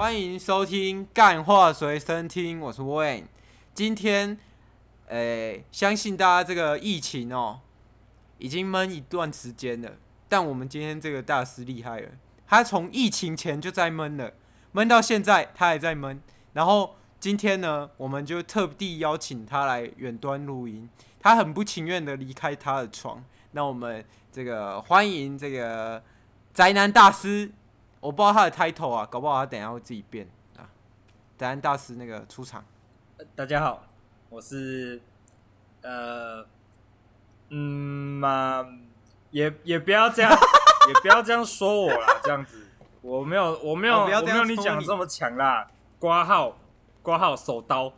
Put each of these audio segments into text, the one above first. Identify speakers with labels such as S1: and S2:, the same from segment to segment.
S1: 欢迎收听《干话随身听》，我是 Wayne。今天，诶、相信大家这个疫情哦，已经闷一段时间了。但我们今天这个大师厉害了，他从疫情前就在闷了，闷到现在他还在闷。然后今天呢，我们就特地邀请他来远端录音，他很不情愿的离开他的床。那我们这个欢迎这个宅男大师。我不知道他的 title 啊，搞不好他等一下会自己变啊。宅男大师那个出场。
S2: 大家好，我是呃嗯嘛，也也不要这样，也不要这样说我啦，这样子我没有我没有、哦、我没有你讲的这么强啦。挂号挂号手刀，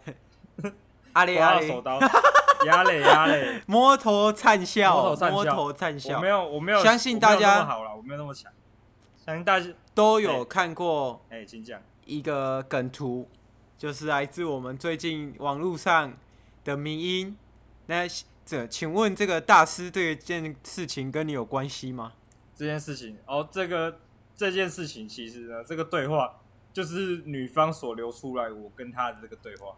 S1: 阿里阿里
S2: 手刀，压嘞压嘞，
S1: 摸头灿笑，摸头灿笑。
S2: 我没有我没有，
S1: 相信大家
S2: 好了，我没有那么强。相信大家
S1: 都有看过，
S2: 哎，请讲
S1: 一个梗图，就是来自我们最近网络上的迷音。那这，请问这个大师这件事情跟你有关系吗？
S2: 这件事情哦，这个这件事情其实呢，这个对话就是女方所流出来我跟她的这个对话，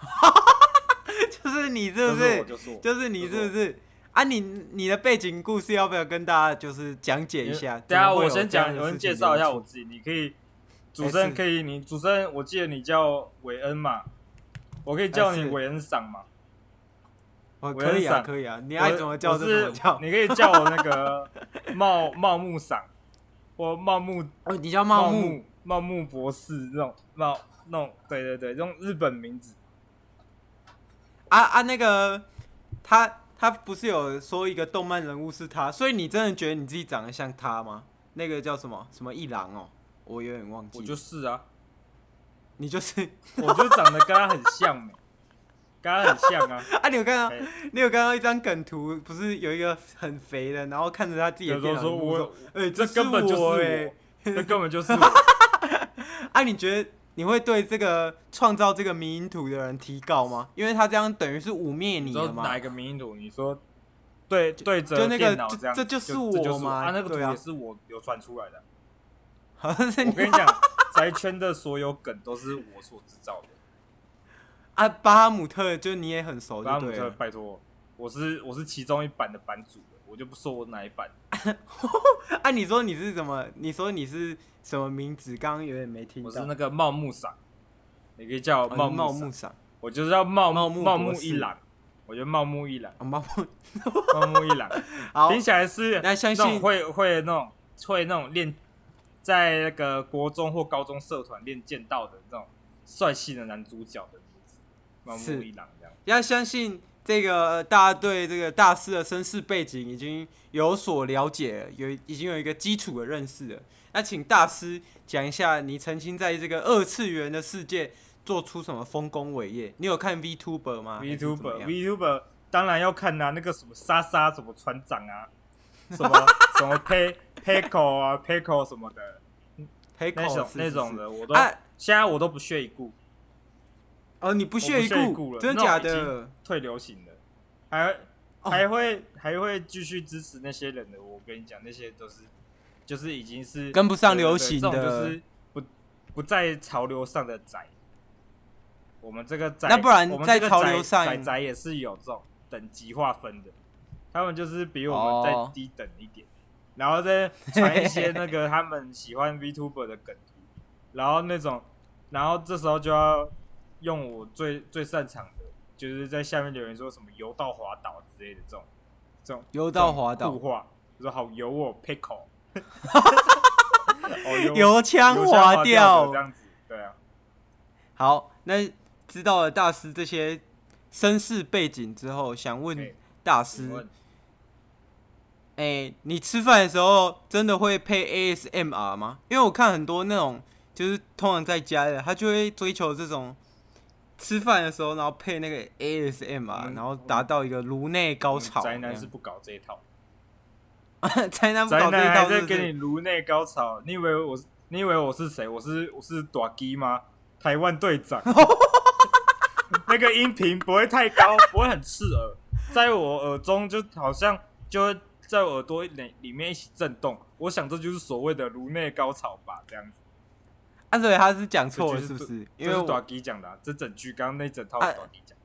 S1: 就是你是不是？
S2: 就是，
S1: 就是你是不是？啊你，你你的背景故事要不要跟大家就是讲解一下？
S2: 等下我先讲，我先介绍一下我自己。你可以，主持人可以，你主持人，我记得你叫韦恩嘛，我可以叫你韦恩赏嘛。
S1: 我，可以啊，可以啊，你爱怎么叫就怎么叫。
S2: 你可以叫我那个 茂茂木赏，或茂木
S1: 哦，你叫茂木
S2: 茂木博士这种茂那种，对对对，用日本名字。
S1: 啊啊，那个他。他不是有说一个动漫人物是他，所以你真的觉得你自己长得像他吗？那个叫什么什么一郎哦，我有点忘记。
S2: 我就是啊，
S1: 你就是，
S2: 我就长得跟他很像嘛，跟他很像啊。
S1: 啊，你有看到？欸、你有看到一张梗图？不是有一个很肥的，然后看着他自己的电脑说：“我，哎、欸，这根本就是
S2: 这根本就是我。”
S1: 啊，你觉得？你会对这个创造这个迷因图的人提告吗？因为他这样等于是污蔑你了嘛。
S2: 哪一个迷因图？你说对对着电脑这样，
S1: 这就是我吗？
S2: 啊，那个图也是我流传出来的。
S1: 好像是你。
S2: 我跟你讲，宅圈的所有梗都是我所制造的。
S1: 啊，巴哈姆特就你也很熟，巴哈姆特，
S2: 拜托，我是我是其中一版的版主。我就不说我哪一版。
S1: 啊，你说你是什么？你说你是什么名字？刚刚有点没听到。
S2: 我是那个茂木桑，你可以叫我茂
S1: 茂木桑。
S2: 我就是要茂
S1: 茂
S2: 木茂木一郎。我觉得茂木一郎。
S1: 茂木
S2: 茂木一郎。听起来是那种会会那种会那种练在那个国中或高中社团练剑道的那种帅气的男主角的名字。茂木一郎这样。
S1: 要相信。这个大家对这个大师的身世背景已经有所了解了，有已经有一个基础的认识了。那请大师讲一下，你曾经在这个二次元的世界做出什么丰功伟业？你有看 VTuber 吗
S2: ？VTuber，VTuber 当然要看啊，那个什么莎莎什么船长啊，什么什么 Pe Peiko 啊 Peiko 什么的那种那种的，我都、啊、现在我都不屑一顾。
S1: 哦，你不屑一顾了，真的假的？
S2: 退流行的，还还会、哦、还会继续支持那些人的。我跟你讲，那些都是就是已经是
S1: 跟不上流行的，
S2: 就是不不在潮流上的宅。我们这个宅，
S1: 那不然在潮流上
S2: 宅宅也是有这种等级划分的。他们就是比我们再低等一点，哦、然后再传一些那个他们喜欢 VTuber 的梗图，然后那种，然后这时候就要。用我最最擅长的，就是在下面留言说什么“油到滑倒”之类的这种，这种
S1: 油到滑倒，
S2: 酷话，说好油 哦，pickle，
S1: 油腔滑调
S2: 这样子，对啊。
S1: 好，那知道了大师这些身世背景之后，想问大师，哎、欸，你吃饭的时候真的会配 ASMR 吗？因为我看很多那种就是通常在家的，他就会追求这种。吃饭的时候，然后配那个 ASM 啊，然后达到一个颅内高潮。
S2: 宅男是不搞这一套，
S1: 宅男不搞这一套，
S2: 在给你颅内高潮。你以为我是，你以为我是谁？我是我是大鸡吗？台湾队长。那个音频不会太高，不会很刺耳，在我耳中就好像就会在我耳朵里里面一起震动。我想这就是所谓的颅内高潮吧，这样子。
S1: 啊，所以他是讲错了，是不是？因为
S2: 是大鸡讲的、啊，这整句刚刚那整套是大鸡讲。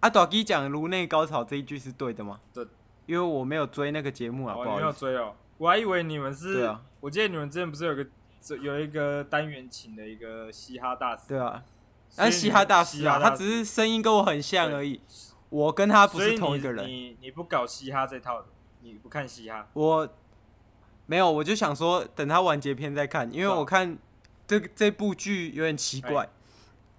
S1: 啊，大鸡讲颅内高潮这一句是对的吗？
S2: 对，
S1: 因为我没有追那个节目啊，
S2: 我、
S1: 哦、
S2: 没有追哦，我还以为你们是。
S1: 啊。
S2: 我记得你们之前不是有个有一个单元请的一个嘻哈大师？
S1: 对啊。但嘻哈大师啊，他只是声音跟我很像而已。我跟他不是同一个人。
S2: 你你，你不搞嘻哈这套的，你不看嘻哈？
S1: 我没有，我就想说等他完结篇再看，因为我看这这部剧有点奇怪，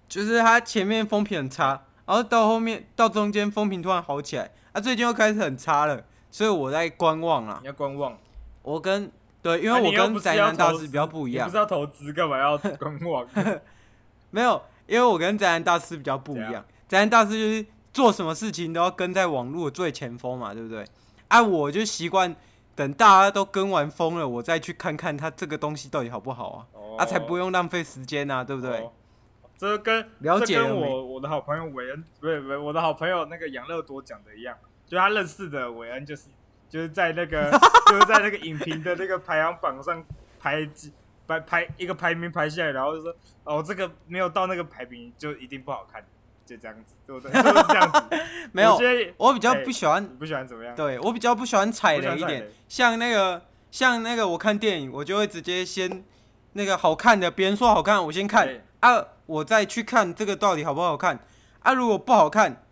S1: 就是它前面风评很差，然后到后面到中间风评突然好起来，啊，最近又开始很差了，所以我在观望啊。
S2: 你要观望？
S1: 我跟对，因为我跟宅男大师比较不一样。
S2: 你不是要投资，干嘛要观望？
S1: 没有。因为我跟宅男大师比较不一样，宅男大师就是做什么事情都要跟在网络最前锋嘛，对不对？啊，我就习惯等大家都跟完风了，我再去看看他这个东西到底好不好啊，哦、啊，才不用浪费时间啊，对不对？
S2: 哦、这跟
S1: 了解
S2: 我我的好朋友韦恩，不是不是我的好朋友那个杨乐多讲的一样，就他认识的韦恩就是就是在那个 就是在那个影评的那个排行榜上排几。排排一个排名排下来，然后就说哦，这个没有到那个排名就一定不好看，就这样子，对不对？就是这样子。
S1: 没有，我，我比较不喜欢，
S2: 不喜欢怎么样？
S1: 对，我比较不喜欢踩雷一点，像那个像那个我看电影，我就会直接先那个好看的，别人说好看，我先看啊，我再去看这个到底好不好看啊？如果不好看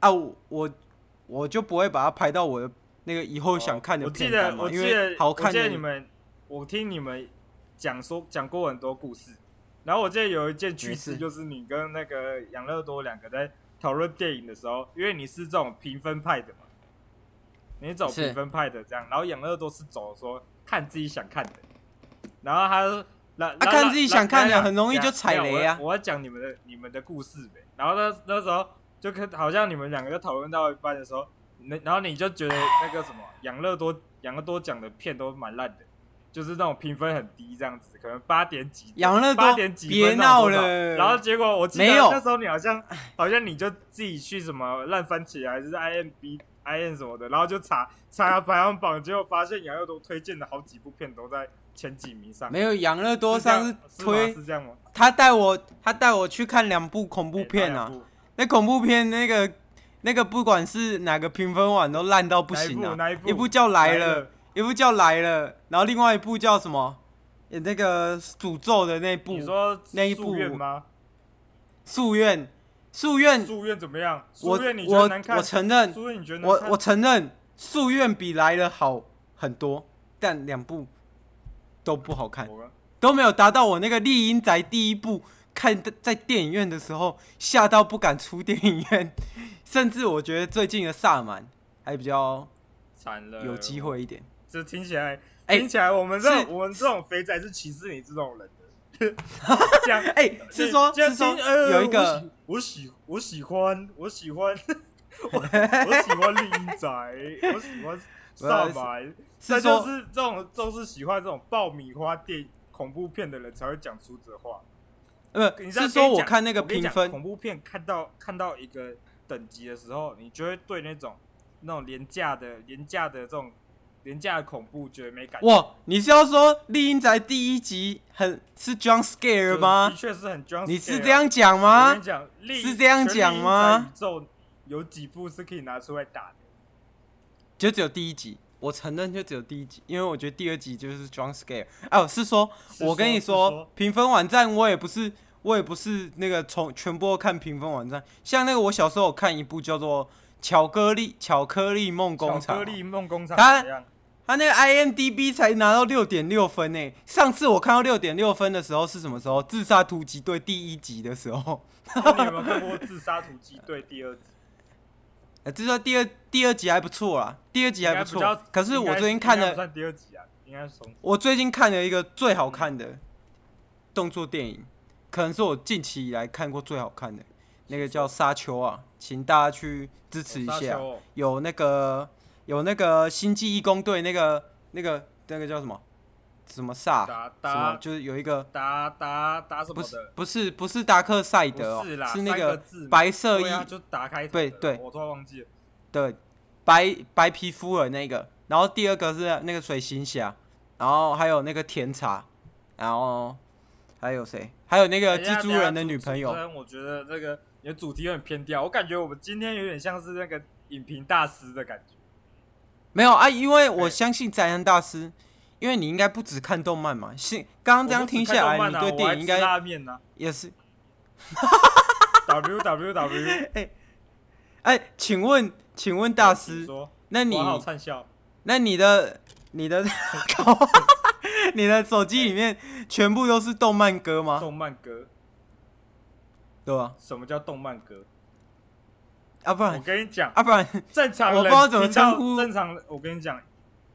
S1: 啊，我我，我就不会把它排到我的那个以后想看的片单嘛，因为好看的。
S2: 我记得你们，我听你们。讲说讲过很多故事，然后我记得有一件趣事，就是你跟那个养乐多两个在讨论电影的时候，因为你是这种评分派的嘛，你走评分派的这样，然后养乐多是走说看自己想看的，然后他那、啊、
S1: 看自己想看的很容易就踩雷啊！
S2: 我要讲你们的你们的故事呗，然后那那时候就看好像你们两个就讨论到一半的时候，那然后你就觉得那个什么养乐多养乐多讲的片都蛮烂的。就是那种评分很低这样子，可能八点几，
S1: 养乐多
S2: 八点几分，别闹了。然后结果我记得
S1: 有
S2: 那时候你好像好像你就自己去什么烂番茄还是 IMB。I N 什么的，然后就查查排行榜，结果发现养乐多推荐的好几部片都在前几名上。
S1: 没有养乐多上
S2: 是
S1: 推
S2: 是，是这样吗？
S1: 他带我他带我去看两部恐怖片啊，欸、那恐怖片那个那个不管是哪个评分网都烂到不行啊，一部，叫来了。一部叫来了，然后另外一部叫什么？那个诅咒的那部。
S2: 你说
S1: 那一部
S2: 吗？
S1: 宿愿，宿愿，
S2: 宿愿怎么样？
S1: 我
S2: 我
S1: 我承认，我我承认夙愿比来了好很多，但两部都不好看，都没有达到我那个厉阴宅第一部看在电影院的时候吓到不敢出电影院，甚至我觉得最近的萨满还比较惨了，有机会一点。
S2: 这听起来，听起来我们这我们这种肥仔是歧视你这种人的。
S1: 讲哎、欸，是说，是说有一个，
S2: 我喜我喜欢我喜欢我喜欢厉阴宅，我喜欢 萨满。这就是这种就是喜欢这种爆米花电影恐怖片的人才会讲出这话。
S1: 呃，是说我看那个评分
S2: 恐怖片，看到看到一个等级的时候，你就会对那种那种廉价的廉价的这种。廉价的恐怖觉得没感觉。
S1: 哇，你是要说《丽英宅》第一集很是 jump scare 吗？
S2: 的确是很 jump scare。
S1: 你是这样讲吗？
S2: 我跟你讲，
S1: 是这样讲吗？
S2: 宇宙有几部是可以拿出来打的？
S1: 就只有第一集，我承认就只有第一集，因为我觉得第二集就是 jump scare。哦，是说，我跟你说，评分网站我也不是，我也不是那个从全部都看评分网站。像那个我小时候看一部叫做《巧克力巧克力梦工厂》，
S2: 巧克力梦工厂，
S1: 它。他那个 IMDB 才拿到六点六分呢。上次我看到六点六分的时候是什么时候？自杀突击队第一集的时候。
S2: 你有没有看过自杀突击队第二集？
S1: 呃，至少第二第二集还不错啦，第二集还不错。可是我最近看了，
S2: 第二集啊，应该是
S1: 我最近看了一个最好看的动作电影，可能是我近期以来看过最好看的。那个叫沙丘啊，请大家去支持一下。有那个有那个星际义工队那个那个那个叫什么什么萨？
S2: 达
S1: 什么就是有一个
S2: 达达达什么的？
S1: 不是不是不是达克赛德哦，是，那个白色衣，
S2: 就打开
S1: 对对，
S2: 我突然忘记了。
S1: 对，白白皮肤的那个，然后第二个是那个水行侠，然后还有那个甜茶，然后还有谁？还有那个蜘蛛人的女朋友。
S2: 我觉得这个你的主题有点偏掉，我感觉我们今天有点像是那个影评大师的感觉。
S1: 没有啊，因为我相信宅男大师，因为你应该不只看动漫嘛。是刚刚这样听下来，你对电影应该也是。
S2: W W W，
S1: 哎哎，请问？请问大师，那你那你的你的 你的手机里面全部都是动漫歌吗？
S2: 动漫歌，
S1: 对吧？
S2: 什么叫动漫歌？
S1: 啊，不然
S2: 我跟你讲，
S1: 啊，不然
S2: 正常人
S1: 我不知道怎么称呼。
S2: 正常，我跟你讲，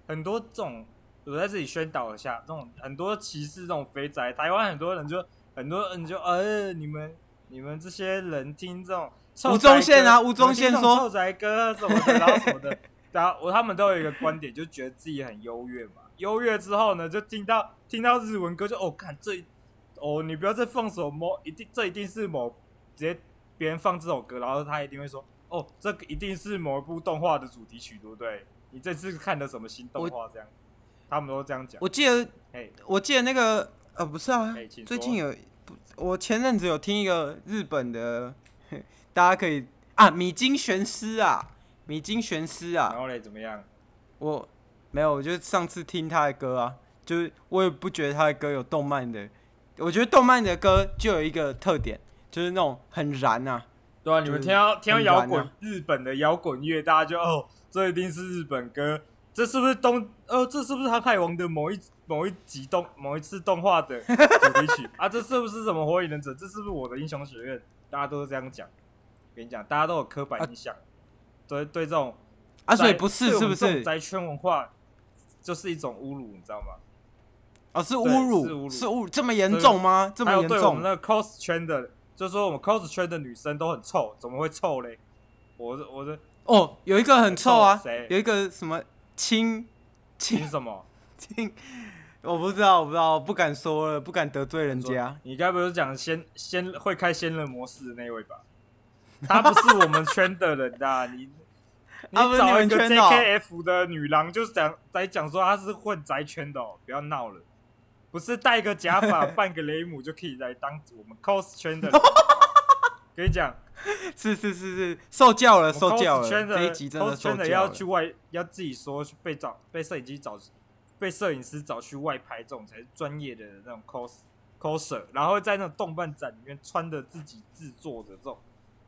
S2: 很多这种我在这里宣导一下，这种很多歧视这种肥宅，台湾很多人就很多人就呃，你们你们这些人听这种。
S1: 吴宗宪啊，吴宗宪说
S2: 臭宅哥什么的，然后什么的，然后我他们都有一个观点，就觉得自己很优越嘛。优越之后呢，就听到听到日文歌就，就哦，看这哦，你不要再放手摸，一定这一定是某直接别人放这首歌，然后他一定会说，哦，这个一定是某一部动画的主题曲，对不对？你这次看的什么新动画？这样，他们都这样讲。
S1: 我记得，哎，我记得那个呃，不是啊，最近有，我前阵子有听一个日本的。大家可以啊，米津玄师啊，米津玄师啊，
S2: 然后嘞怎么样？
S1: 我没有，我就上次听他的歌啊，就是我也不觉得他的歌有动漫的，我觉得动漫的歌就有一个特点，就是那种很燃啊。
S2: 对啊，你们听到听到摇滚，日本的摇滚乐，大家就哦，这一定是日本歌，这是不是东？呃，这是不是航海王的某一某一集动某一次动画的 主题曲啊？这是不是什么火影忍者？这是不是我的英雄学院？大家都是这样讲。跟你讲，大家都有刻板印象，对、啊、对这种
S1: 啊，所以不是是不是
S2: 宅圈文化就是一种侮辱，你知道吗？
S1: 啊，是侮辱，是侮辱，是侮辱，这么严重吗？这么严重？
S2: 对我们那个 cos 圈的，就是说我们 cos 圈的女生都很臭，怎么会臭嘞？我的我的
S1: 哦，有一个很臭啊，谁？有一个什么亲亲
S2: 什么
S1: 亲？我不知道，我不知道，我不敢说了，不敢得罪人家。
S2: 你该不是讲先先会开仙人模式的那位吧？他不是我们圈的人呐，你你找一个 JKF 的女郎，就是讲在讲说他是混宅圈的哦，不要闹了，不是戴个假发 扮个雷姆就可以来当我们 cos 圈的人。跟你讲，
S1: 是是是是，受教了，受教了。这一集真的
S2: 圈的要去外，要自己说去被找，被摄影机找，被摄影师找去外拍，这种才是专业的那种 cos coser，然后在那种动漫展里面穿的自己制作的这种。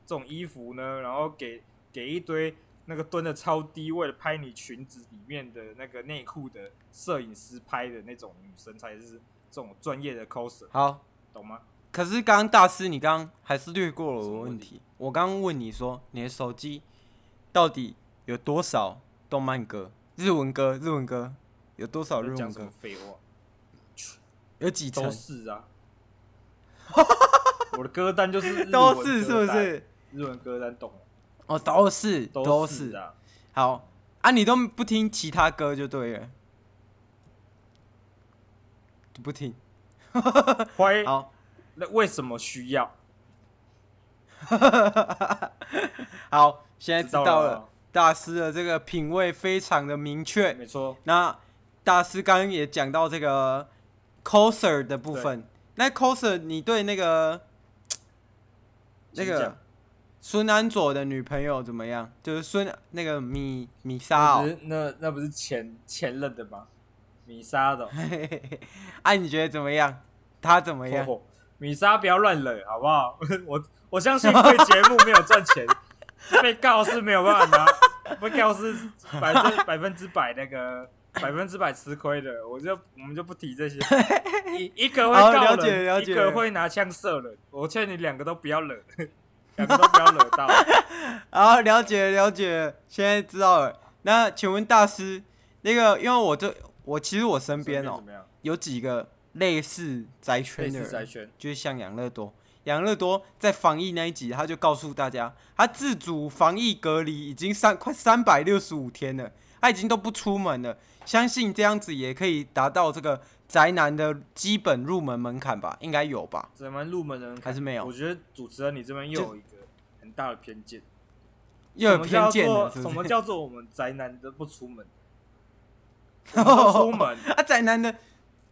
S2: 这种衣服呢，然后给给一堆那个蹲的超低，为了拍你裙子里面的那个内裤的摄影师拍的那种女生，才是这种专业的 coser。
S1: 好，
S2: 懂吗？
S1: 可是刚刚大师，你刚刚还是略过了我的问题。我刚刚问你说，你的手机到底有多少动漫歌、日文歌、日文歌有多少日文歌？
S2: 废话，
S1: 有几成？
S2: 都是啊。我的歌单就是
S1: 都是，是不是？
S2: 日文歌单懂
S1: 哦，都是都是
S2: 啊。
S1: 好啊，你都不听其他歌就对了，不听。
S2: 会
S1: 好，
S2: 那为什么需要？
S1: 好，现在知道了。大师的这个品味非常的明确，
S2: 没错。
S1: 那大师刚刚也讲到这个 coser 的部分，那 coser 你对那个那个。孙安佐的女朋友怎么样？就是孙那个米米莎哦，
S2: 那那不是前前任的吗？米莎的，
S1: 哎，你觉得怎么样？他怎么样？
S2: 哦、米莎不要乱惹，好不好？我我相信对节目没有赚钱，被告是没有办法拿，被告是百分 百分之百那个百分之百吃亏的，我就我们就不提这些。一一个会告人，一个会拿枪射人，我劝你两个都不要惹。两个都不要惹到。
S1: 好，了解了解，现在知道了。那请问大师，那个因为我这我其实我身边哦、喔，有几个类似宅圈的人，就是像养乐多，养乐多在防疫那一集，他就告诉大家，他自主防疫隔离已经三快三百六十五天了，他已经都不出门了。相信这样子也可以达到这个宅男的基本入门门槛吧？应该有吧？
S2: 宅男入门的人
S1: 还是没有？
S2: 我觉得主持人你这边又有一个很大的偏见，
S1: 又有偏见了。
S2: 什么叫做我们宅男的不出门？不出门
S1: 啊，宅男的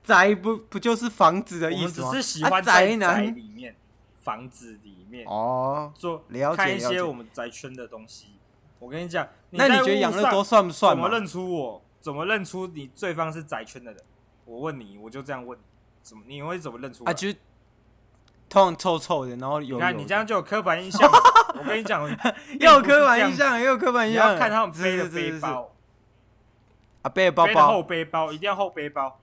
S1: 宅不不就是房子的意思吗？
S2: 我们只是喜欢在宅里面，房子里面
S1: 哦，
S2: 做
S1: 了解
S2: 看一些我们宅圈的东西。我跟你讲，
S1: 那你觉得养乐多算不算？
S2: 怎么认出我？怎么认出你对方是宅圈的人？我问你，我就这样问你，怎么你会怎么认出？
S1: 啊，就通常臭臭的，然后有。
S2: 你看你这样就有刻板印象。我跟你讲，
S1: 又有刻板印象，又有刻板印象。
S2: 要看他们背的背包。
S1: 啊，背包包，
S2: 后背包一定要后背包。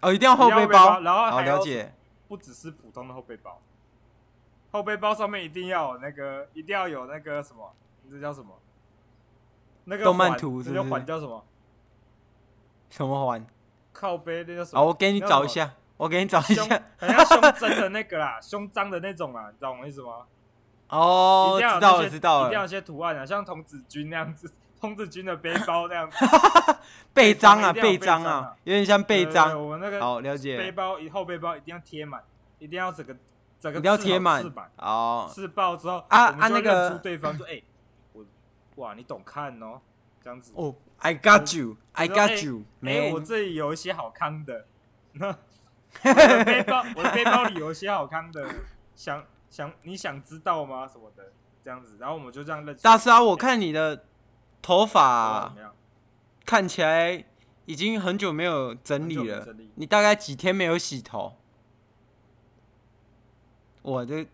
S1: 哦，一定要后背包，
S2: 然后
S1: 好了解。
S2: 不只是普通的后背包，后背包上面一定要有那个，一定要有那个什么，这叫什么？那个
S1: 动漫图是不是？
S2: 那个环叫什么？
S1: 什么环？
S2: 靠背那叫什么？
S1: 哦，我给你找一下，我给你找一下。
S2: 很像胸 针的那个啦，胸章的那种啦，你知道我意思吗？
S1: 哦，知道了，知道了。
S2: 一定要有些图案啊，像童子军那样子，童子军的背包那样子。
S1: 背章啊，背章啊，有点像背章。
S2: 我那个
S1: 好了解。
S2: 背包以后背包一定要贴满，一定要整个整个
S1: 一定要贴满。
S2: 哦。刺爆之后
S1: 啊啊那个。
S2: 出对方说哎。我哇，你懂看哦，这样子
S1: 哦、oh,，I got you，I got you，
S2: 哎、欸欸，我这里有一些好康的，我的背包，我的背包里有一些好康的，想想你想知道吗？什么的，这样子，然后我们就这样认识。
S1: 大师啊，我看你的头发、啊、看起来已经很久没有整理了，理你大概几天没有洗头？我的，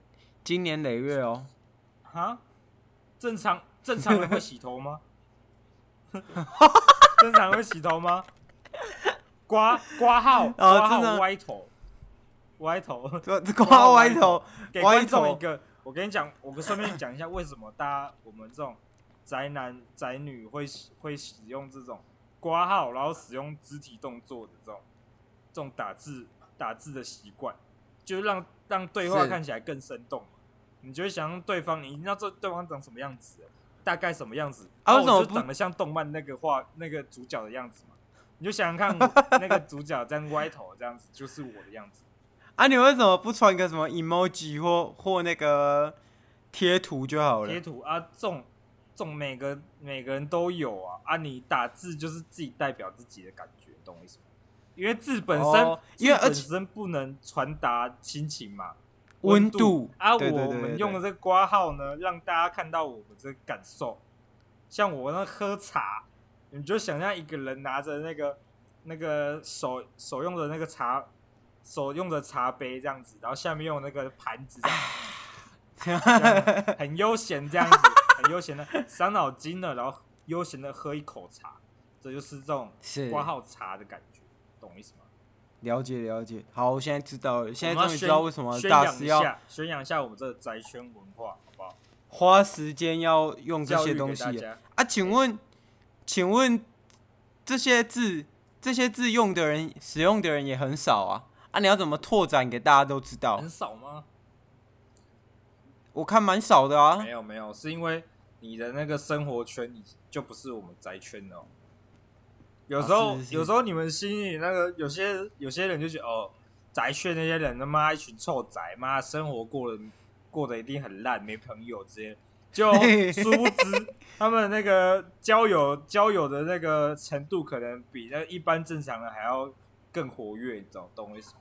S1: 今年累月哦，
S2: 哈，正常。正常人会洗头吗？正常人会洗头吗？刮刮号，刮号歪头，歪头，
S1: 刮歪头，
S2: 给观众一个。我跟你讲，我跟顺便讲一下，为什么大家我们这种宅男宅女会会使用这种挂号，然后使用肢体动作的这种这种打字打字的习惯，就让让对话看起来更生动。你就会想让对方，你知道对方长什么样子。大概什么样子？啊，我就长得像动漫那个画那个主角的样子嘛？你就想想看，那个主角这样歪头这样子，就是我的样子。
S1: 啊，你为什么不传个什么 emoji 或或那个贴图就好了？
S2: 贴图啊，这种这种每个每个人都有啊。啊，你打字就是自己代表自己的感觉，懂我意思吗？因为字本身，哦、因为本身不能传达心情嘛。温度，度啊，对对对对对，我们用的这个挂号呢，让大家看到我们这个感受。像我那喝茶，你就想象一个人拿着那个那个手手用的那个茶手用的茶杯这样子，然后下面用那个盘子这样，这样很悠闲这样子，很悠闲的伤脑筋了，然后悠闲的喝一口茶，这就是这种挂号茶的感觉，懂我意思吗？
S1: 了解了解，好，我现在知道了，现在终于知道为什么大师要
S2: 宣扬一下我们这个宅圈文化，好不好？
S1: 花时间要用这些东西啊？请问，请问这些字，这些字用的人、使用的人也很少啊？啊，你要怎么拓展给大家都知道？
S2: 很少吗？
S1: 我看蛮少的啊。
S2: 没有没有，是因为你的那个生活圈就不是我们宅圈哦。有时候，有时候你们心里那个有些有些人就觉得哦，宅圈那些人他妈一群臭宅，妈生活过得过得一定很烂，没朋友之类，就 殊不知他们那个交友交友的那个程度，可能比那一般正常人还要更活跃，你知道懂我意思吗？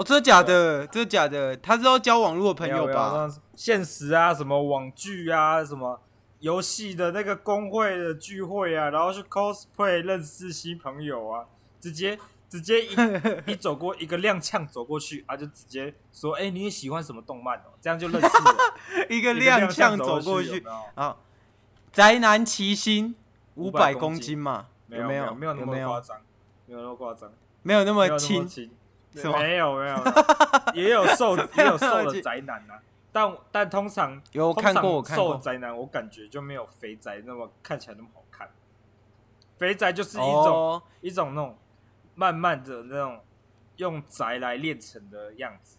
S1: 哦，真的假的，真的假的，他是要交网络的朋友吧？
S2: 现实啊，什么网剧啊，什么。游戏的那个公会的聚会啊，然后去 cosplay 认识新朋友啊，直接直接一 一走过一个踉跄走过去啊，就直接说，哎、欸，你也喜欢什么动漫哦？这样就认识了。
S1: 一个踉跄走过去啊，宅男齐心五百公斤嘛？
S2: 没有没有没有那么夸张，没有那么夸张，
S1: 没有那么轻，
S2: 没有没有，也有瘦 也有瘦的宅男啊。但但通常
S1: 有看过我
S2: 瘦宅男，我感觉就没有肥宅那么看起来那么好看。肥宅就是一种、oh. 一种那种慢慢的那种用宅来练成的样子。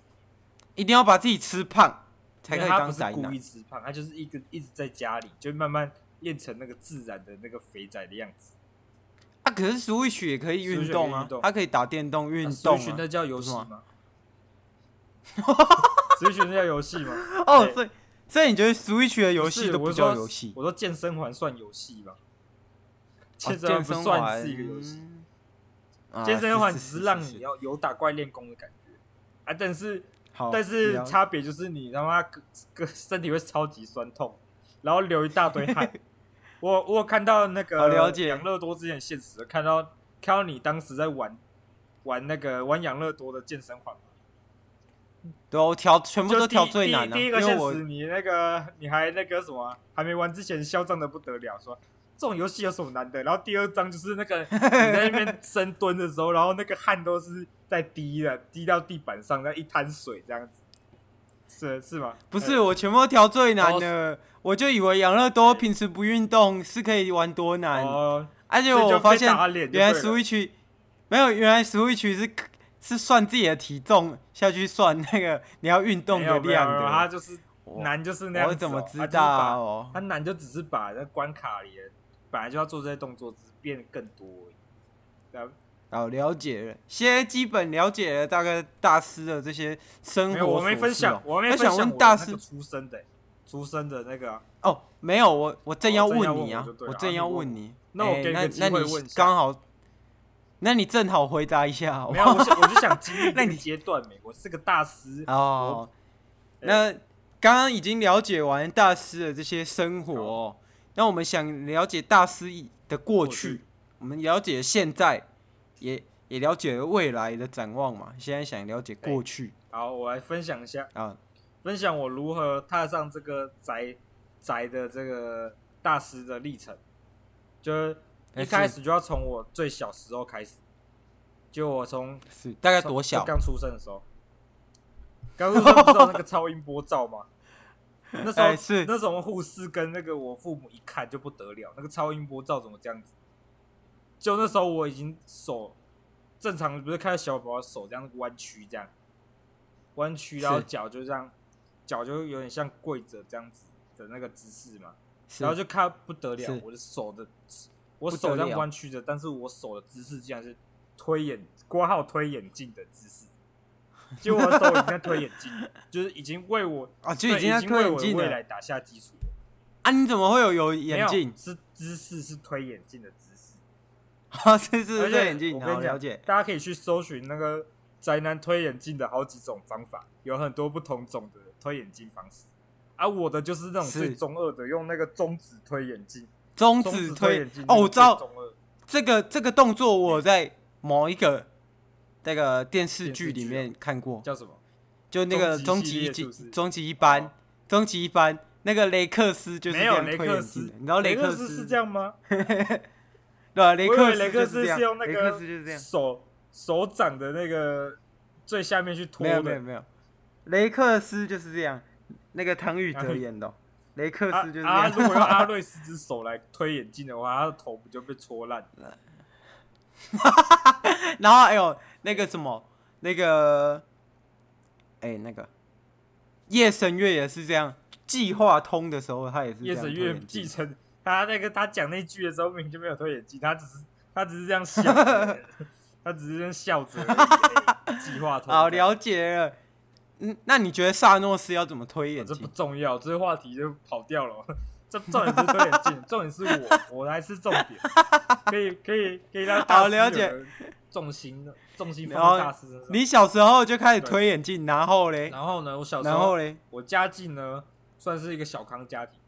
S1: 一定要把自己吃胖才可以当宅男。
S2: 他不是故意吃胖，他就是一个一直在家里，就慢慢练成那个自然的那个肥宅的样子。
S1: 啊，可是 Switch 也可以运动啊，它可以打电动运动。
S2: Switch 那叫游戏吗？Switch 那叫游戏吗？
S1: 哦，所以所以你觉得 Switch 的游戏都不叫游戏？
S2: 我说健身环算游戏吧？健身环不算是一个游戏。健身环只是让你要有打怪练功的感觉啊，但是但是差别就是你他妈个个身体会超级酸痛，然后流一大堆汗。我我看到那个养乐多之前现实看到看到你当时在玩玩那个玩养乐多的健身环，
S1: 对，我调全部都调最难的。
S2: 第一个现实你那个你还那个什么还没玩之前嚣张的不得了，说。这种游戏有什么难的？然后第二章就是那个你在那边深蹲的时候，然后那个汗都是在滴的，滴到地板上，那一滩水这样子，是是吗？
S1: 不是，我全部都调最难的，我就以为养乐多平时不运动是可以玩多难，而且我发现原来 Switch 没有，原来 Switch 是是算自己的体重下去算那个你要运动的量的，
S2: 它就是难就是那样子，
S1: 我怎么知道哦？
S2: 它难就只是把那关卡里的。本来就要做这些动作，只是变得更多而已。
S1: 好，了解了，先基本了解了大概大师的这些生活。
S2: 我没分享，我没分享。我想问大师出生的，出生的那个、啊、
S1: 哦，没有，我我正要问你啊，哦、我正要问你。
S2: 那我给个机会问，
S1: 刚好，那你正好回答一下好不好。
S2: 没有，我我就想经历 那个阶段。没，我是个大师
S1: 哦。那刚刚已经了解完大师的这些生活、哦。那我们想了解大师的过去，过去我们了解现在，也也了解了未来的展望嘛。现在想了解过去，
S2: 好，我来分享一下
S1: 啊，
S2: 分享我如何踏上这个宅宅的这个大师的历程。就是一开始就要从我最小时候开始，就我从是
S1: 大概多小？
S2: 刚出生的时候，刚出生知道那个超音波照吗？那时候、欸、是那时候护士跟那个我父母一看就不得了，那个超音波照怎么这样子？就那时候我已经手正常，不是看到小宝宝手这样弯曲这样弯曲，然后脚就这样脚就有点像跪着这样子的那个姿势嘛，然后就看不得了，我的手的我手这样弯曲着，但是我手的姿势竟然是推眼挂号推眼镜的姿势。就我的手已经在推眼镜，就是已经为我
S1: 啊，就已经在推眼镜
S2: 未来打下基础了。
S1: 啊，你怎么会有有眼镜？
S2: 是姿势，是推眼镜的姿势。
S1: 啊，是是推眼镜，
S2: 我跟你讲，大家可以去搜寻那个宅男推眼镜的好几种方法，有很多不同种的推眼镜方式。啊，我的就是那种最中二的，用那个中指推眼镜。
S1: 中指推眼镜哦，我知道这个这个动作，我在某一个。那个电视剧里面看过，
S2: 叫什么？
S1: 就那个终极一终极一班，终极一班那个雷克斯就是这样推眼镜，你知道雷克斯
S2: 是这样吗？
S1: 对啊，雷克
S2: 雷克斯是用那个手手掌的那个最下面去拖的，
S1: 没有没有，雷克斯就是这样。那个唐禹哲演的，雷克斯就是这样。
S2: 如果用阿瑞斯之手来推眼镜的话，他的头不就被戳烂了？
S1: 然后还有。那个什么，那个，哎、欸，那个夜神月也是这样，计划通的时候他也是
S2: 夜神月继承他那个他讲那句的时候，明明就没有推眼镜，他只是他只是这样笑，他只是这样笑着。计划通，
S1: 好了解了。嗯，那你觉得萨诺斯要怎么推眼镜？
S2: 这 不重要，这个话题就跑掉了。这重点不是推眼镜，重点是我，我才是重点。可以可以可以让大家了解重心的。重心放在大师身上。
S1: 你小时候就开始推眼镜，然后嘞？
S2: 然后呢？我小时候，然后嘞？我家境呢，算是一个小康家庭。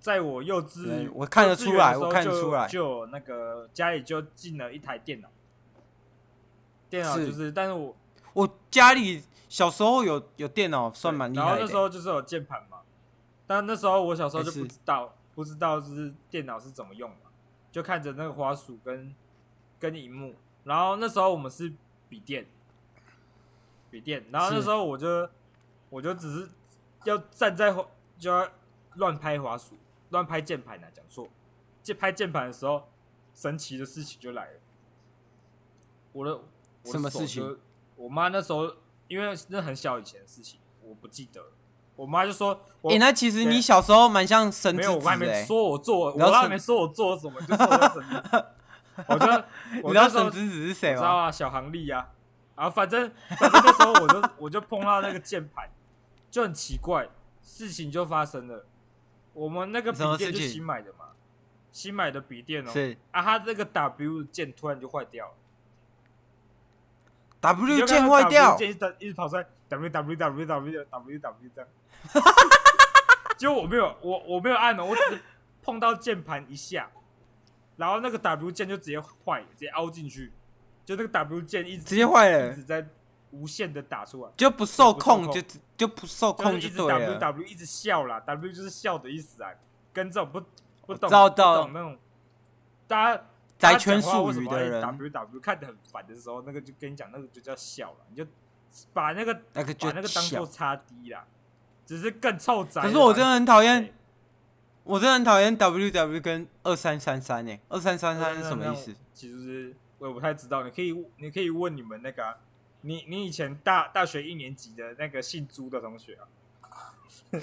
S2: 在我幼稚，
S1: 我看得出来，我看得出来，
S2: 就那个家里就进了一台电脑。电脑就是，但是我
S1: 我家里小时候有有电脑，算蛮厉害的。
S2: 然后那时候就是有键盘嘛，但那时候我小时候就不知道，不知道是电脑是怎么用嘛，就看着那个滑鼠跟跟荧幕。然后那时候我们是笔电，笔电。然后那时候我就，我就只是要站在就要乱拍滑鼠，乱拍键盘呢。讲错，就拍键盘的时候，神奇的事情就来了。我的，我的
S1: 什么事情？
S2: 我妈那时候因为那很小以前的事情，我不记得。我妈就说：“
S1: 哎、欸，那其实你小时候蛮像神之子、欸。”没有，
S2: 我还没说我做，我还没说我做什么，就说我神之子。我觉得
S1: 你知道神之子是谁吗？
S2: 知道啊，小航力啊。啊，反正反正那时候我就我就碰到那个键盘，就很奇怪，事情就发生了。我们那个笔电是新买的嘛，新买的笔电哦、喔，
S1: 是。
S2: 啊，它这个 W 键突然就坏掉了
S1: ，W 键坏掉，
S2: 键一直一直跑出来，W W W W W W 这样，结果我没有我我没有按哦，我只是碰到键盘一下，然后那个 W 键就直接坏，直接凹进去。就那个 W 键一直
S1: 直接坏了，
S2: 一直在无限的打出来，
S1: 就不受控，就就不受控，就对了。
S2: W W 一直笑啦，W 就是笑的意思啊，跟这种不不懂
S1: 不
S2: 懂那种大家
S1: 宅圈术语的人
S2: ，W W 看得很烦的时候，那个就跟你讲，那个就叫笑了，你就把那个
S1: 那个就
S2: 把那个当做插 D 啦，只是更臭宅。
S1: 可是我真的很讨厌，我真的很讨厌 W W 跟二三三三诶，二三三三是什么意思？
S2: 其实是。我也不太知道，你可以你可以问你们那个、啊，你你以前大大学一年级的那个姓朱的同学啊，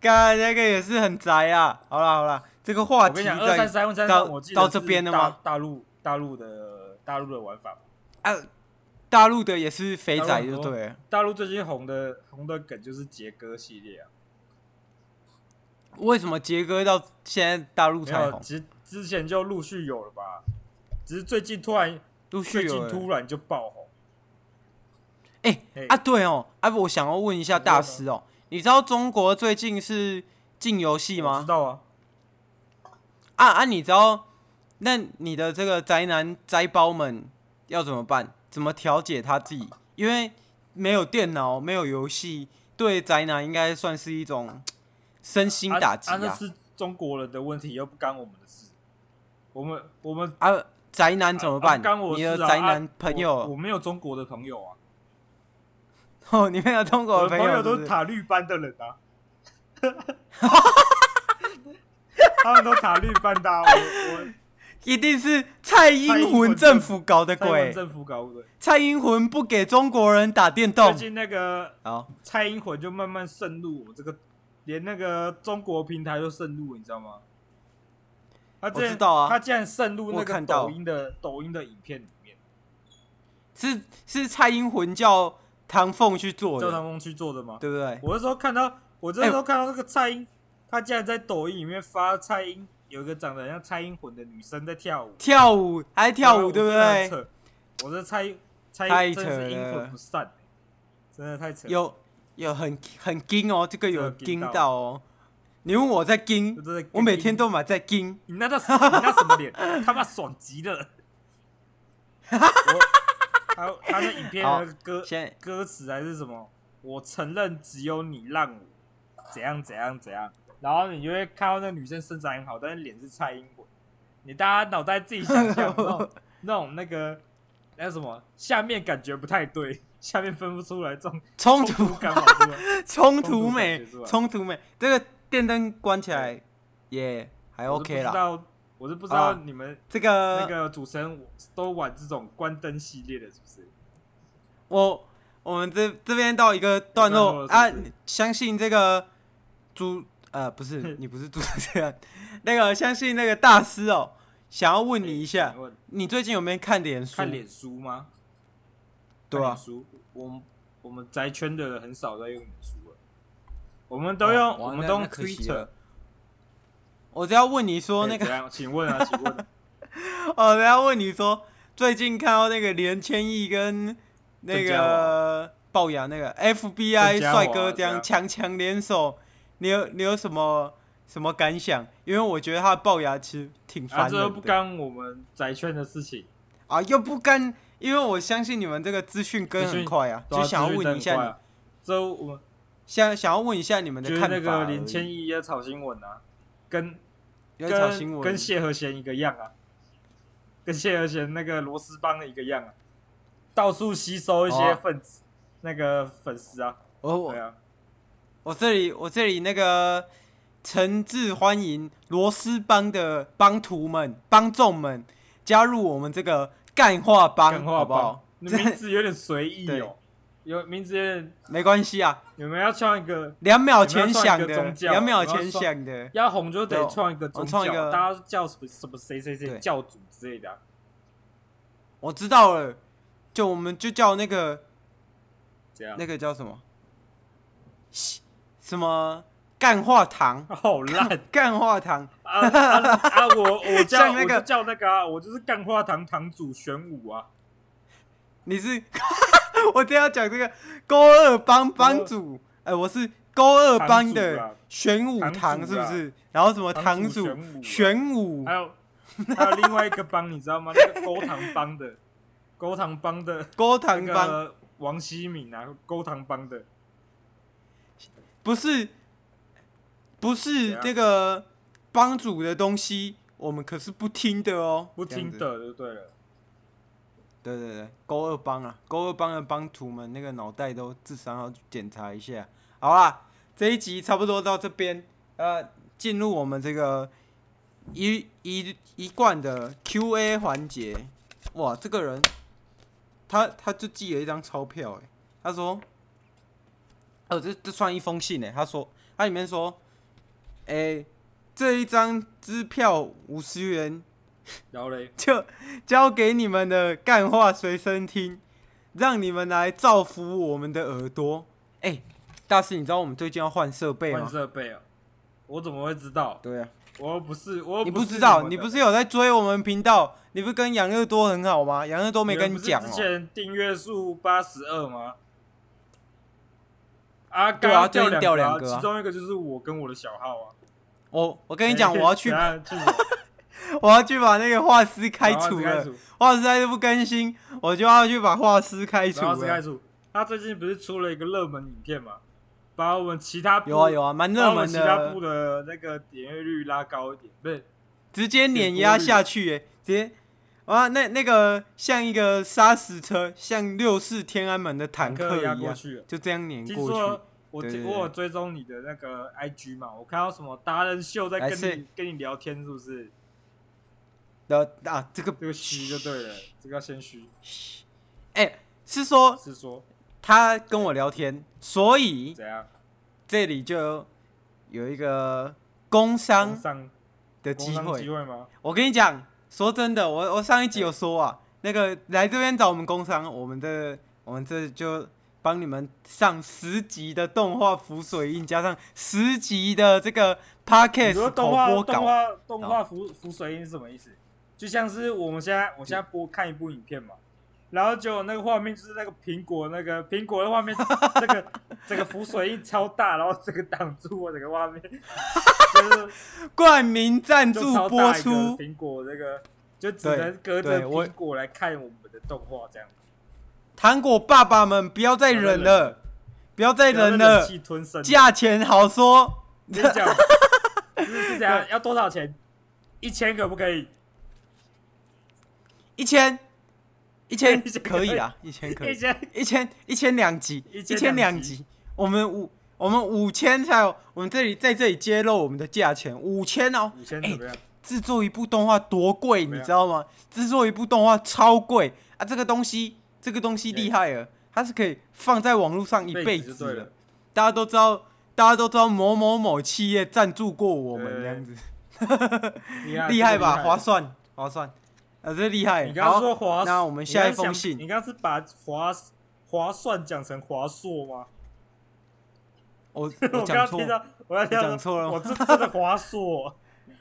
S1: 刚那个也是很宅啊。好了好了，这个话题
S2: 二三三三
S1: 到
S2: 我记得
S1: 到这边了吗？
S2: 大陆大陆的大陆的玩法
S1: 啊，大陆的也是肥宅就对。
S2: 大陆最近红的红的梗就是杰哥系列啊。
S1: 为什么杰哥到现在大陆才红？
S2: 其实之前就陆续有了吧。只是最近突然陆续，最近突然就爆红。
S1: 哎、欸、啊，对哦，啊，我想要问一下大师哦，你知道中国最近是禁游戏吗？
S2: 知道啊。
S1: 啊啊，你知道？那你的这个宅男宅包们要怎么办？怎么调解他自己？因为没有电脑，没有游戏，对宅男应该算是一种身心打击啊，
S2: 啊。那是中国人的问题，又不干我们的事。我们我们
S1: 啊。宅男怎
S2: 么办？
S1: 你的宅男朋友，
S2: 我，我没有中国的朋友啊。
S1: 哦，你没有中国的朋友是是？
S2: 我的朋友都是塔绿班的人啊。他们都塔绿班的、啊，我我
S1: 一定是蔡英文政府搞的鬼。
S2: 政府搞的。
S1: 蔡英文不给中国人打电动。
S2: 最近那个蔡英文就慢慢渗入我这个，连那个中国平台都渗入，你知道吗？他知道啊，他竟然渗入那个抖音的抖音的影片里面，
S1: 是是蔡英文叫唐凤去做的，
S2: 叫唐凤去做的嘛？
S1: 对不对？
S2: 我那时候看到，我那时候看到那个蔡英，他竟然在抖音里面发蔡英有一个长得像蔡英魂的女生在跳舞，
S1: 跳舞还跳舞，对不对？
S2: 我这蔡蔡英真是阴魂不散，真的太扯，
S1: 有有很很惊哦，这个有惊到哦。你问我在惊，我每天都买在惊。
S2: 你那叫什么？你那什么脸？他妈爽极了！还有他的影片的歌歌词还是什么？我承认只有你让我怎样怎样怎样。然后你就会看到那个女生身材很好，但是脸是蔡英文。你大家脑袋自己想象那种 那种那个那什么？下面感觉不太对，下面分不出来这种冲突感，
S1: 冲突 美，冲突美，这个。电灯关起来也还 OK 啦。
S2: 我是不知道，你们
S1: 这个
S2: 那个主持人都玩这种关灯系列的，是不是？
S1: 我我们这这边到一个段落啊，相信这个主呃不是 你不是主持人，那个相信那个大师哦，想要问你一下，你最近有没有看脸书？
S2: 看脸书吗？
S1: 对啊，
S2: 书我们我们宅圈的人很少在用脸书了。我们都用，哦、我们都用 Twitter。
S1: 我只要问你说那个，
S2: 请问啊，请问。
S1: 我只要问你说，最近看到那个连千亿跟那个龅牙那个 FBI 帅哥这样强强联手，你有你有什么什么感想？因为我觉得他的齙牙其实挺烦的。啊，
S2: 这不干我们宅圈的事情
S1: 啊，又不干，因为我相信你们这个资讯跟很快啊，就想要问一下你，
S2: 这我。
S1: 想想要问一下你们的看法。
S2: 那个连千亿要炒新闻啊，跟跟跟谢和弦一个样啊，跟谢和弦那个螺丝帮的一个样啊，到处吸收一些分子，哦、那个粉丝啊。
S1: 哦，对啊，我这里我这里那个诚挚欢迎螺丝帮的帮徒们帮众们加入我们这个干话帮，好不好？
S2: 名字有点随意哦。有名字有
S1: 没关系啊。
S2: 有没有要创一个
S1: 两秒前想的？两秒
S2: 前
S1: 想的。
S2: 要红就得创一个宗教，
S1: 创一个
S2: 大家叫什么什么谁谁谁教主之类的、啊。
S1: 我知道了，就我们就叫那个，
S2: 这样
S1: 那个叫什么？什么干化堂？
S2: 好烂！
S1: 干化堂
S2: 啊啊，啊！我我叫
S1: 那
S2: 个叫那个啊，我就是干化堂堂主玄武啊。
S1: 你是？我正要讲这个勾二帮帮主，哎、欸，我是勾二帮的玄武堂，是不是？然后什么堂主？玄武？
S2: 还有还有另外一个帮，你知道吗？那个 勾堂帮的。勾堂帮的
S1: 勾堂帮。
S2: 王希敏啊，勾堂帮的。
S1: 不是不是这个帮主的东西，我们可是不听的哦，
S2: 不听的就对了。
S1: 对对对，勾二帮啊，勾二帮的帮徒们那个脑袋都智商要检查一下。好啦，这一集差不多到这边，呃，进入我们这个一一一贯的 Q&A 环节。哇，这个人他他就寄了一张钞票，哎，他说，哦，这这算一封信呢，他说他里面说，哎，这一张支票五十元。
S2: 然后嘞，
S1: 就交给你们的干话随身听，让你们来造福我们的耳朵。哎、欸，大师，你知道我们最近要换设备吗？
S2: 换设备啊！我怎么会知道？
S1: 对啊，
S2: 我又不是，我又不是
S1: 你不知道，你不是有在追我们频道？你不是跟杨乐多很好吗？杨乐多没跟你讲哦。
S2: 之前订阅数八十二吗？啊，
S1: 对啊，最近掉两个，
S2: 其中一个就是我跟我的小号啊。
S1: 我我跟你讲，我要去。我要去把那个画师开除了，画师还是不更新，我就要去把画师开除。画师开除。
S2: 他最近不是出了一个热门影片嘛？把我们其他部
S1: 有啊有啊，蛮热门的。
S2: 其他部的那个点阅率拉高一点，不是
S1: 直接碾压下去，哎，直接啊，那那个像一个砂石车，像六四天安门的坦克一样，就这样碾过去。
S2: 我我有追踪你的那个 IG 嘛，我看到什么达人秀在跟你跟你聊天，是不是？
S1: 啊，这个
S2: 这个虚就对了，这个要先虚。
S1: 哎、欸，是说，
S2: 是说，
S1: 他跟我聊天，所以
S2: 怎样？
S1: 这里就有一个工商的机会，
S2: 机会吗？
S1: 我跟你讲，说真的，我我上一集有说啊，欸、那个来这边找我们工商，我们的我们这就帮你们上十集的动画浮水印，加上十集的这个 podcast 口播稿。动画
S2: 动画浮浮水印是什么意思？就像是我们现在，我现在播看一部影片嘛，然后就那个画面就是那个苹果那个苹果的画面，这个这个浮水印超大，然后这个挡住我这个画面，就是
S1: 冠名赞助播出
S2: 苹果这个，就只能隔着苹果来看我们的动画这样。
S1: 糖果爸爸们不要再忍了，不要再忍了，价钱好说。
S2: 你讲，是是这样，要多少钱？一千可不可以？
S1: 一千，一千 可以啦，一千可以，一千一千两集，一千两集，我们五我们五千才有，我们这里在这里揭露我们的价钱，五千哦，
S2: 五千怎么样？
S1: 制作一部动画多贵，你知道吗？制作一部动画超贵。啊！这个东西，这个东西厉害了，它是可以放在网络上一辈子的，大家都知道，大家都知道某某某企业赞助过我们这样子，厉害吧？划算，划算。啊，这厉害！
S2: 你刚刚说划，
S1: 那我们下一封信。
S2: 你刚刚是把划划算讲成华硕吗？
S1: 我 我刚刚听到，
S2: 我要
S1: 讲错了，
S2: 我真的华硕，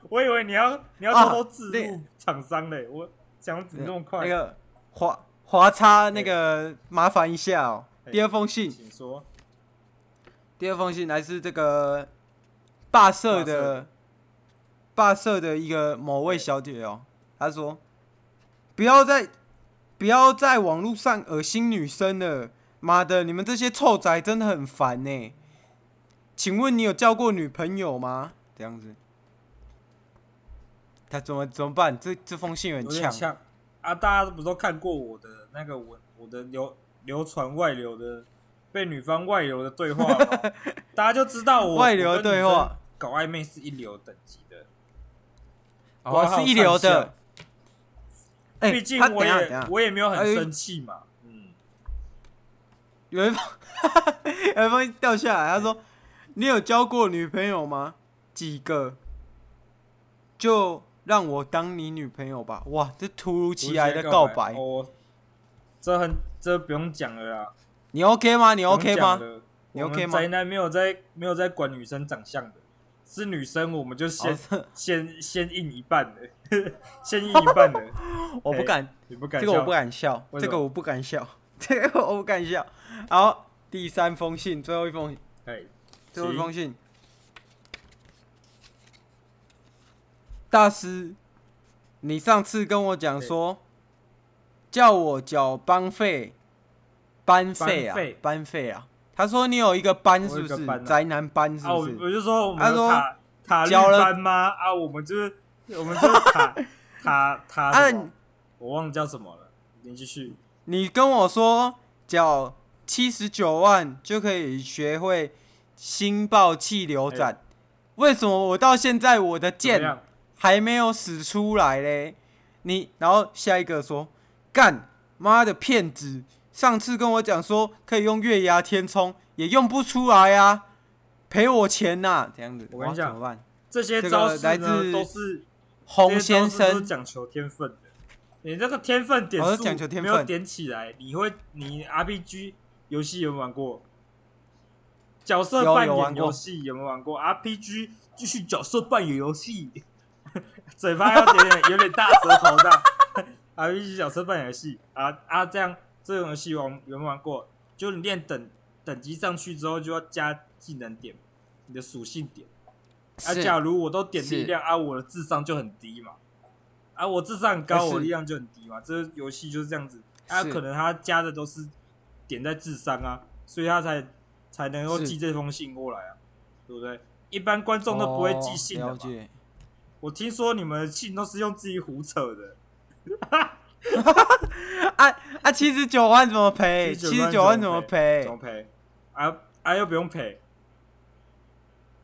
S2: 我以为你要你要偷偷置入厂商嘞，我讲怎么那么快？
S1: 那个华华差那个麻烦一下哦。第二封信，
S2: 请说。
S1: 第二封信来自这个霸社的霸社的一个某位小姐哦，她说。不要再，不要在网络上恶心女生了！妈的，你们这些臭仔真的很烦呢。请问你有交过女朋友吗？这样子，他怎么怎么办？这这封信很呛
S2: 啊！大家不都看过我的那个我我的流流传外流的被女方外流的对话吗？大家就知道我
S1: 外流的对话
S2: 搞暧昧是一流等级的，
S1: 我是一流的。
S2: 毕竟我也我也没有很生气嘛，嗯，
S1: 有一封有一封掉下来，他说：“你有交过女朋友吗？几个？就让我当你女朋友吧。”哇，这突如其来的告白，
S2: 哦，这很这不用讲了啦。
S1: 你 OK 吗？你 OK 吗？你 OK 吗？
S2: 宅男没有在没有在管女生长相的，是女生我们就先、哦、先先硬一半的，先硬一半的。
S1: 我不敢，
S2: 你不敢，
S1: 这个我不敢笑，这个我不敢笑。这个我不敢笑。好，第三封信，最后一封信。哎，最后一封信。大师，你上次跟我讲说，叫我缴班费，班费啊，班费啊。他说你有一个班是不是？宅男班是不是？
S2: 我就说，他说塔绿班吗？啊，我们就是我们就是塔塔塔，我忘了叫什么了。你继续。
S1: 你跟我说缴七十九万就可以学会星爆气流斩，欸、为什么我到现在我的剑还没有使出来嘞？你然后下一个说干妈的骗子，上次跟我讲说可以用月牙天冲，也用不出来啊，赔我钱呐、啊！这样子，
S2: 我跟你讲
S1: 怎么办？
S2: 这些招式呢、这个、都是
S1: 洪先生
S2: 讲求天分的。你这个天分点数没有点起来，你会你 RPG 游戏有没有玩过？角色扮演游戏有没有玩过？RPG 继续角色扮演游戏，嘴巴要点点 有点大舌头的 RPG 角色扮演游戏啊啊！这样这种游戏玩有没有玩过？就你练等等级上去之后，就要加技能点，你的属性点。啊，假如我都点力量啊，我的智商就很低嘛。啊，我智商很高，我力量就很低嘛。这游戏就是这样子。啊，可能他加的都是点在智商啊，所以他才才能够寄这封信过来啊，对不对？一般观众都不会寄信的嘛。我听说你们的信都是用自己胡扯的。
S1: 啊啊！七十九万怎么赔？七十九万怎么赔？
S2: 怎么赔？啊啊！又不用赔。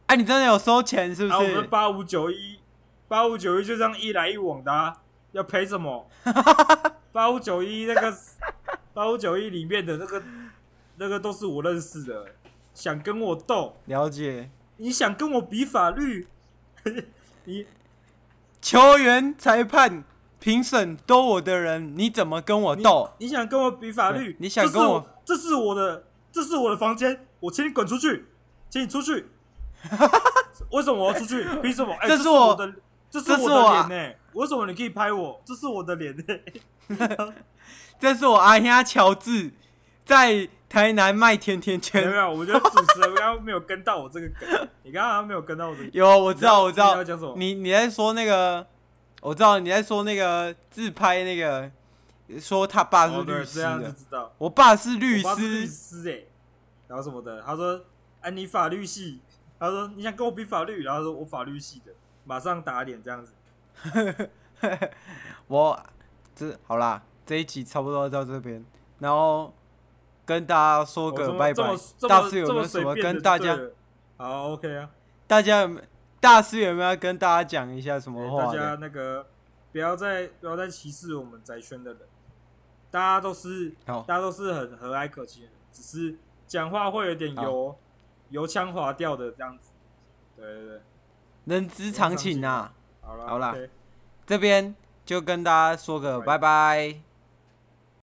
S1: 哎，你真的有收钱是不是？
S2: 啊，我们八五九一。八五九一就这样一来一往的，啊，要赔什么？八五九一那个八五九一里面的那个那个都是我认识的，想跟我斗？
S1: 了解。
S2: 你想跟我比法律？你
S1: 球员、裁判、评审都我的人，你怎么跟我斗？
S2: 你想跟我比法律？
S1: 你想跟我？
S2: 这是我的，这是我的房间，我请你滚出去，请你出去。为什么我要出去？凭什么？欸、
S1: 这是我
S2: 的。这是我的脸呢、欸，为什么你可以拍我？这是我的脸呢、欸，
S1: 这是我阿兄乔治在台南卖甜甜圈。
S2: 没有，我觉得主持人刚刚没有跟到我这个梗，你刚刚没有跟到我这个。
S1: 有，我知道，我知道。你要讲什么？你你在说那个？我知道你在说那个自拍那个，说他爸是律师的。
S2: 哦、这样就知道。
S1: 我爸是律师。
S2: 律师哎，然后什么的？他说：“哎，你法律系。”他说：“你想跟我比法律？”然后说：“我法律系的。”马上打脸这样子，
S1: 我这好啦，这一集差不多到这边，然后跟大家说个拜拜。大师有没有什么跟大家？
S2: 好，OK 啊。
S1: 大家有没大师有没有要跟大家讲一下什么话？
S2: 大家那个不要再不要再歧视我们宅圈的人，大家都是大家都是很和蔼可亲的，只是讲话会有点油油腔滑调的这样子。对对对。
S1: 人之常情呐、啊。
S2: 好啦，
S1: 好了，这边就跟大家说个拜拜。